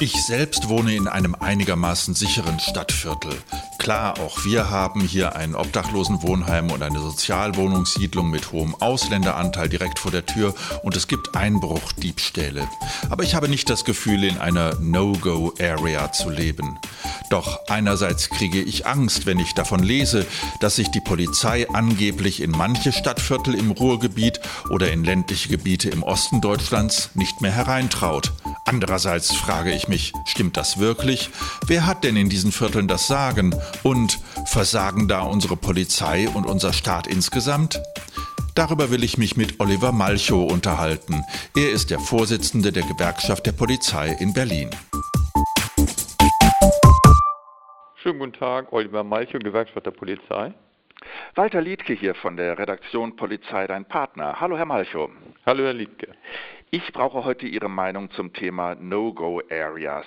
Ich selbst wohne in einem einigermaßen sicheren Stadtviertel. Klar, auch wir haben hier ein Obdachlosenwohnheim und eine Sozialwohnungssiedlung mit hohem Ausländeranteil direkt vor der Tür und es gibt Einbruchdiebstähle. Aber ich habe nicht das Gefühl, in einer No-Go-Area zu leben. Doch einerseits kriege ich Angst, wenn ich davon lese, dass sich die Polizei angeblich in manche Stadtviertel im Ruhrgebiet oder in ländliche Gebiete im Osten Deutschlands nicht mehr hereintraut. Andererseits frage ich mich, stimmt das wirklich? Wer hat denn in diesen Vierteln das Sagen? Und versagen da unsere Polizei und unser Staat insgesamt? Darüber will ich mich mit Oliver Malchow unterhalten. Er ist der Vorsitzende der Gewerkschaft der Polizei in Berlin. Schönen guten Tag, Oliver Malchow, Gewerkschaft der Polizei. Walter Liedke hier von der Redaktion Polizei, dein Partner. Hallo, Herr Malchow. Hallo, Herr Liedke. Ich brauche heute Ihre Meinung zum Thema No-Go-Areas.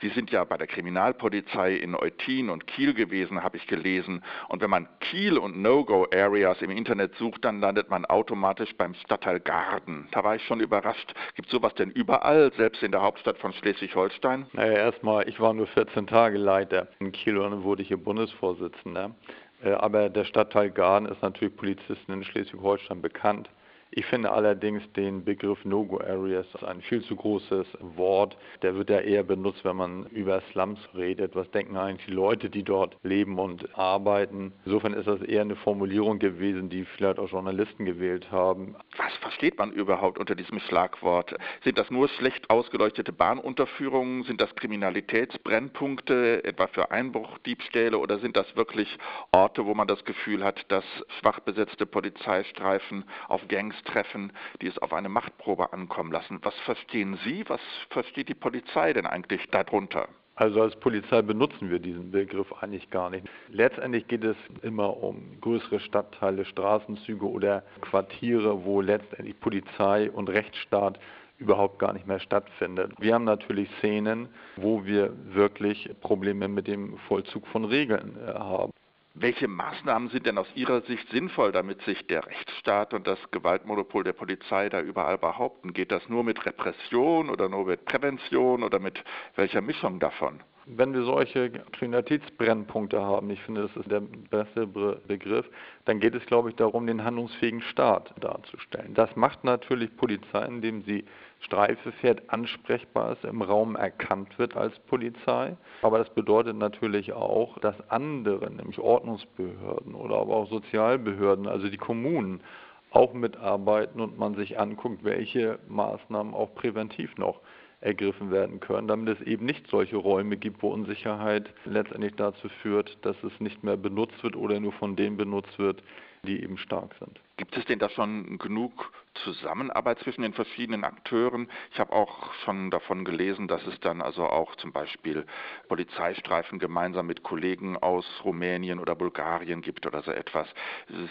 Sie sind ja bei der Kriminalpolizei in Eutin und Kiel gewesen, habe ich gelesen. Und wenn man Kiel und No-Go-Areas im Internet sucht, dann landet man automatisch beim Stadtteil Garden. Da war ich schon überrascht. Gibt sowas denn überall, selbst in der Hauptstadt von Schleswig-Holstein? Naja, erstmal, ich war nur 14 Tage Leiter in Kiel und wurde hier Bundesvorsitzender. Äh, aber der Stadtteil Garden ist natürlich Polizisten in Schleswig-Holstein bekannt. Ich finde allerdings den Begriff No-Go-Areas ein viel zu großes Wort. Der wird ja eher benutzt, wenn man über Slums redet. Was denken eigentlich die Leute, die dort leben und arbeiten? Insofern ist das eher eine Formulierung gewesen, die vielleicht auch Journalisten gewählt haben. Was versteht man überhaupt unter diesem Schlagwort? Sind das nur schlecht ausgeleuchtete Bahnunterführungen? Sind das Kriminalitätsbrennpunkte, etwa für Einbruchdiebstähle? Oder sind das wirklich Orte, wo man das Gefühl hat, dass schwach besetzte Polizeistreifen auf Gangs treffen, die es auf eine Machtprobe ankommen lassen. Was verstehen Sie, was versteht die Polizei denn eigentlich darunter? Also als Polizei benutzen wir diesen Begriff eigentlich gar nicht. Letztendlich geht es immer um größere Stadtteile, Straßenzüge oder Quartiere, wo letztendlich Polizei und Rechtsstaat überhaupt gar nicht mehr stattfindet. Wir haben natürlich Szenen, wo wir wirklich Probleme mit dem Vollzug von Regeln äh, haben. Welche Maßnahmen sind denn aus Ihrer Sicht sinnvoll, damit sich der Rechtsstaat und das Gewaltmonopol der Polizei da überall behaupten? Geht das nur mit Repression oder nur mit Prävention oder mit welcher Mischung davon? Wenn wir solche Kriminalitätsbrennpunkte haben, ich finde, das ist der beste Begriff, dann geht es, glaube ich, darum, den handlungsfähigen Staat darzustellen. Das macht natürlich Polizei, indem sie Streife fährt, ansprechbar ist, im Raum erkannt wird als Polizei. Aber das bedeutet natürlich auch, dass andere, nämlich Ordnungsbehörden oder aber auch Sozialbehörden, also die Kommunen, auch mitarbeiten und man sich anguckt, welche Maßnahmen auch präventiv noch ergriffen werden können, damit es eben nicht solche Räume gibt, wo Unsicherheit letztendlich dazu führt, dass es nicht mehr benutzt wird oder nur von denen benutzt wird, die eben stark sind. Gibt es denn da schon genug Zusammenarbeit zwischen den verschiedenen Akteuren? Ich habe auch schon davon gelesen, dass es dann also auch zum Beispiel Polizeistreifen gemeinsam mit Kollegen aus Rumänien oder Bulgarien gibt oder so etwas.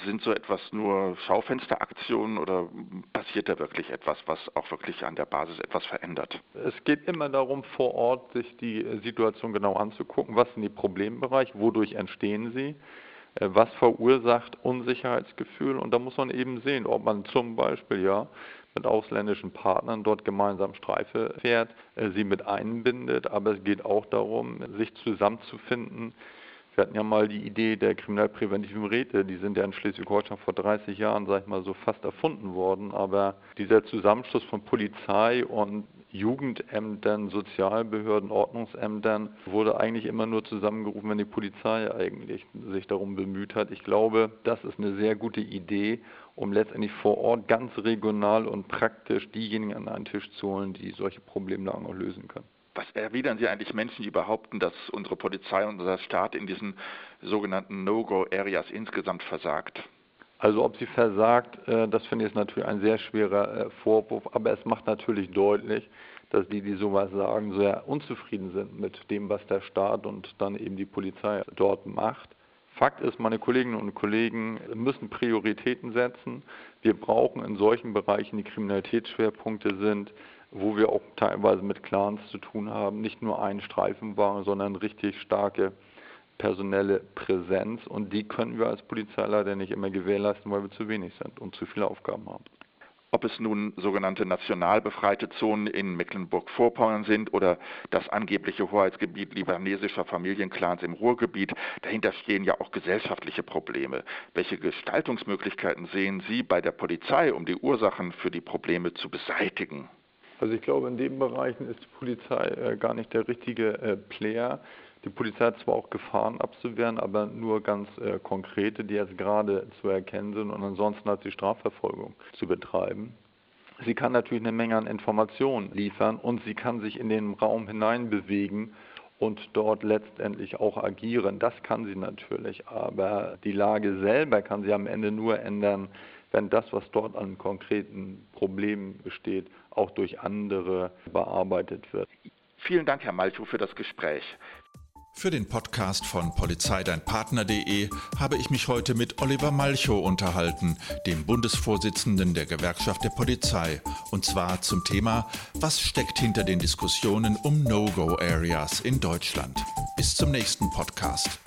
Sind so etwas nur Schaufensteraktionen oder passiert da wirklich etwas, was auch wirklich an der Basis etwas verändert? Es geht immer darum, vor Ort sich die Situation genau anzugucken. Was sind die Problembereiche? Wodurch entstehen sie? Äh, was verursacht Unsicherheitsgefühl. Und da muss man eben sehen, ob man zum Beispiel ja mit ausländischen Partnern dort gemeinsam Streife fährt, äh, sie mit einbindet, aber es geht auch darum, sich zusammenzufinden. Wir hatten ja mal die Idee der kriminalpräventiven Räte, die sind ja in Schleswig-Holstein vor 30 Jahren, sag ich mal, so fast erfunden worden, aber dieser Zusammenschluss von Polizei und Jugendämtern, Sozialbehörden, Ordnungsämtern wurde eigentlich immer nur zusammengerufen, wenn die Polizei eigentlich sich darum bemüht hat. Ich glaube, das ist eine sehr gute Idee, um letztendlich vor Ort ganz regional und praktisch diejenigen an einen Tisch zu holen, die solche Problemlagen auch lösen können. Was erwidern Sie eigentlich Menschen, die behaupten, dass unsere Polizei und unser Staat in diesen sogenannten No-Go-Areas insgesamt versagt? Also ob sie versagt, äh, das finde ich natürlich ein sehr schwerer äh, Vorwurf, aber es macht natürlich deutlich, dass die, die sowas sagen, sehr unzufrieden sind mit dem, was der Staat und dann eben die Polizei dort macht. Fakt ist, meine Kolleginnen und Kollegen müssen Prioritäten setzen. Wir brauchen in solchen Bereichen, die Kriminalitätsschwerpunkte sind, wo wir auch teilweise mit Clans zu tun haben, nicht nur einen Streifenwagen, sondern richtig starke personelle Präsenz und die können wir als Polizei leider nicht immer gewährleisten, weil wir zu wenig sind und zu viele Aufgaben haben. ob es nun sogenannte national befreite Zonen in Mecklenburg-Vorpommern sind oder das angebliche Hoheitsgebiet libanesischer Familienclans im Ruhrgebiet. Dahinter stehen ja auch gesellschaftliche Probleme. Welche Gestaltungsmöglichkeiten sehen Sie bei der Polizei, um die Ursachen für die Probleme zu beseitigen? Also ich glaube, in den Bereichen ist die Polizei äh, gar nicht der richtige äh, Player. Die Polizei hat zwar auch Gefahren abzuwehren, aber nur ganz äh, konkrete, die jetzt gerade zu erkennen sind und ansonsten hat sie Strafverfolgung zu betreiben. Sie kann natürlich eine Menge an Informationen liefern und sie kann sich in den Raum hineinbewegen und dort letztendlich auch agieren. Das kann sie natürlich, aber die Lage selber kann sie am Ende nur ändern, wenn das, was dort an konkreten Problemen besteht, auch durch andere bearbeitet wird. Vielen Dank, Herr Malchow, für das Gespräch. Für den Podcast von polizeideinpartner.de habe ich mich heute mit Oliver Malchow unterhalten, dem Bundesvorsitzenden der Gewerkschaft der Polizei, und zwar zum Thema, was steckt hinter den Diskussionen um No-Go-Areas in Deutschland. Bis zum nächsten Podcast.